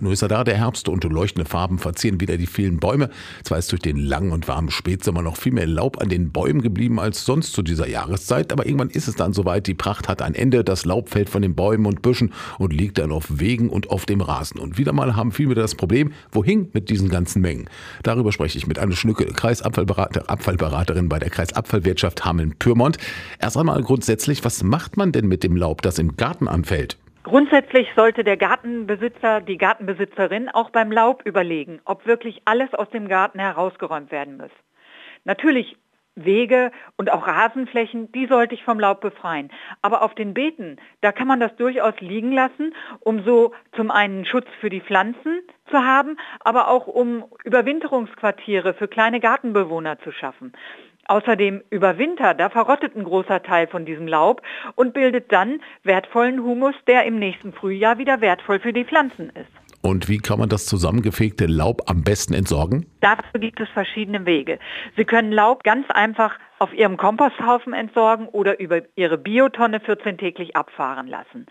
Nun ist er da, der Herbst, und leuchtende Farben verzieren wieder die vielen Bäume. Zwar ist durch den langen und warmen Spätsommer noch viel mehr Laub an den Bäumen geblieben als sonst zu dieser Jahreszeit, aber irgendwann ist es dann soweit, die Pracht hat ein Ende, das Laub fällt von den Bäumen und Büschen und liegt dann auf Wegen und auf dem Rasen. Und wieder mal haben viele das Problem, wohin mit diesen ganzen Mengen? Darüber spreche ich mit Anne Schnücke, Kreisabfallberater, Abfallberaterin bei der Kreisabfallwirtschaft Hameln-Pyrmont. Erst einmal grundsätzlich, was macht man denn mit dem Laub, das im Garten anfällt? Grundsätzlich sollte der Gartenbesitzer, die Gartenbesitzerin auch beim Laub überlegen, ob wirklich alles aus dem Garten herausgeräumt werden muss. Natürlich Wege und auch Rasenflächen, die sollte ich vom Laub befreien. Aber auf den Beeten, da kann man das durchaus liegen lassen, um so zum einen Schutz für die Pflanzen zu haben, aber auch um Überwinterungsquartiere für kleine Gartenbewohner zu schaffen. Außerdem über Winter, da verrottet ein großer Teil von diesem Laub und bildet dann wertvollen Humus, der im nächsten Frühjahr wieder wertvoll für die Pflanzen ist. Und wie kann man das zusammengefegte Laub am besten entsorgen? Dafür gibt es verschiedene Wege. Sie können Laub ganz einfach auf Ihrem Komposthaufen entsorgen oder über Ihre Biotonne 14-täglich abfahren lassen.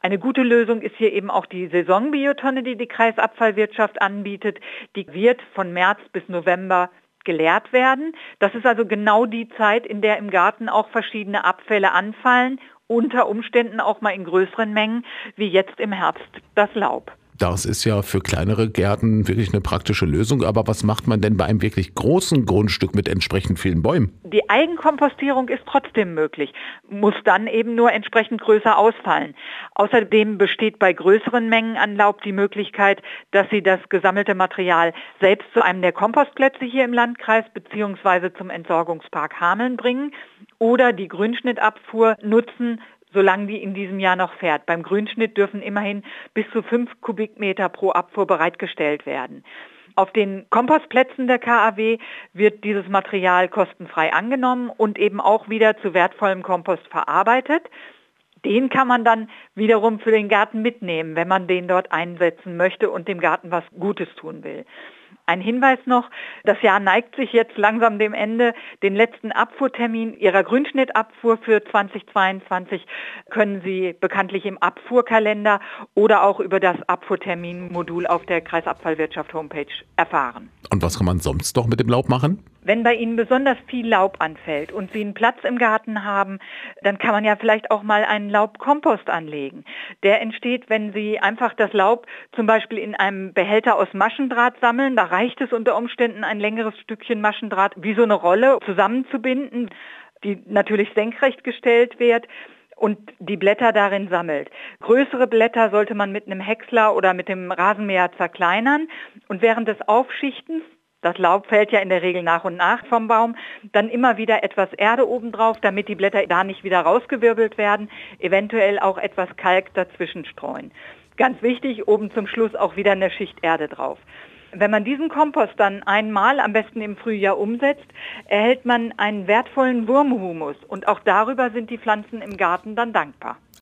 Eine gute Lösung ist hier eben auch die Saisonbiotonne, die die Kreisabfallwirtschaft anbietet. Die wird von März bis November geleert werden. Das ist also genau die Zeit, in der im Garten auch verschiedene Abfälle anfallen, unter Umständen auch mal in größeren Mengen, wie jetzt im Herbst das Laub. Das ist ja für kleinere Gärten wirklich eine praktische Lösung. Aber was macht man denn bei einem wirklich großen Grundstück mit entsprechend vielen Bäumen? Die Eigenkompostierung ist trotzdem möglich, muss dann eben nur entsprechend größer ausfallen. Außerdem besteht bei größeren Mengen an Laub die Möglichkeit, dass Sie das gesammelte Material selbst zu einem der Kompostplätze hier im Landkreis bzw. zum Entsorgungspark Hameln bringen oder die Grünschnittabfuhr nutzen, solange die in diesem Jahr noch fährt. Beim Grünschnitt dürfen immerhin bis zu fünf Kubikmeter pro Abfuhr bereitgestellt werden. Auf den Kompostplätzen der KAW wird dieses Material kostenfrei angenommen und eben auch wieder zu wertvollem Kompost verarbeitet. Den kann man dann wiederum für den Garten mitnehmen, wenn man den dort einsetzen möchte und dem Garten was Gutes tun will. Ein Hinweis noch, das Jahr neigt sich jetzt langsam dem Ende. Den letzten Abfuhrtermin Ihrer Grünschnittabfuhr für 2022 können Sie bekanntlich im Abfuhrkalender oder auch über das Abfuhrterminmodul auf der Kreisabfallwirtschaft Homepage erfahren. Und was kann man sonst noch mit dem Laub machen? Wenn bei Ihnen besonders viel Laub anfällt und Sie einen Platz im Garten haben, dann kann man ja vielleicht auch mal einen Laubkompost anlegen. Der entsteht, wenn Sie einfach das Laub zum Beispiel in einem Behälter aus Maschendraht sammeln. Da reicht es unter Umständen, ein längeres Stückchen Maschendraht wie so eine Rolle zusammenzubinden, die natürlich senkrecht gestellt wird und die Blätter darin sammelt. Größere Blätter sollte man mit einem Häcksler oder mit dem Rasenmäher zerkleinern und während des Aufschichtens das Laub fällt ja in der Regel nach und nach vom Baum. Dann immer wieder etwas Erde obendrauf, damit die Blätter da nicht wieder rausgewirbelt werden. Eventuell auch etwas Kalk dazwischen streuen. Ganz wichtig, oben zum Schluss auch wieder eine Schicht Erde drauf. Wenn man diesen Kompost dann einmal, am besten im Frühjahr umsetzt, erhält man einen wertvollen Wurmhumus und auch darüber sind die Pflanzen im Garten dann dankbar.